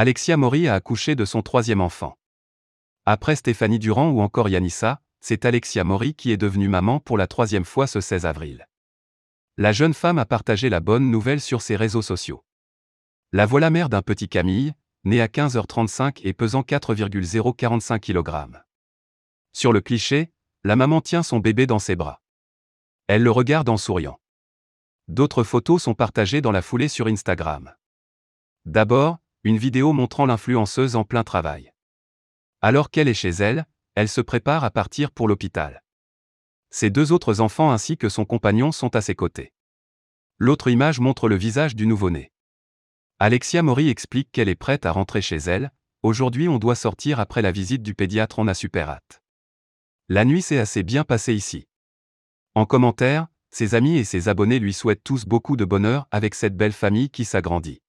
Alexia Mori a accouché de son troisième enfant. Après Stéphanie Durand ou encore Yanissa, c'est Alexia Mori qui est devenue maman pour la troisième fois ce 16 avril. La jeune femme a partagé la bonne nouvelle sur ses réseaux sociaux. La voilà mère d'un petit Camille, né à 15h35 et pesant 4,045 kg. Sur le cliché, la maman tient son bébé dans ses bras. Elle le regarde en souriant. D'autres photos sont partagées dans la foulée sur Instagram. D'abord, une vidéo montrant l'influenceuse en plein travail. Alors qu'elle est chez elle, elle se prépare à partir pour l'hôpital. Ses deux autres enfants ainsi que son compagnon sont à ses côtés. L'autre image montre le visage du nouveau-né. Alexia Mori explique qu'elle est prête à rentrer chez elle, aujourd'hui on doit sortir après la visite du pédiatre, on a. La nuit s'est assez bien passée ici. En commentaire, ses amis et ses abonnés lui souhaitent tous beaucoup de bonheur avec cette belle famille qui s'agrandit.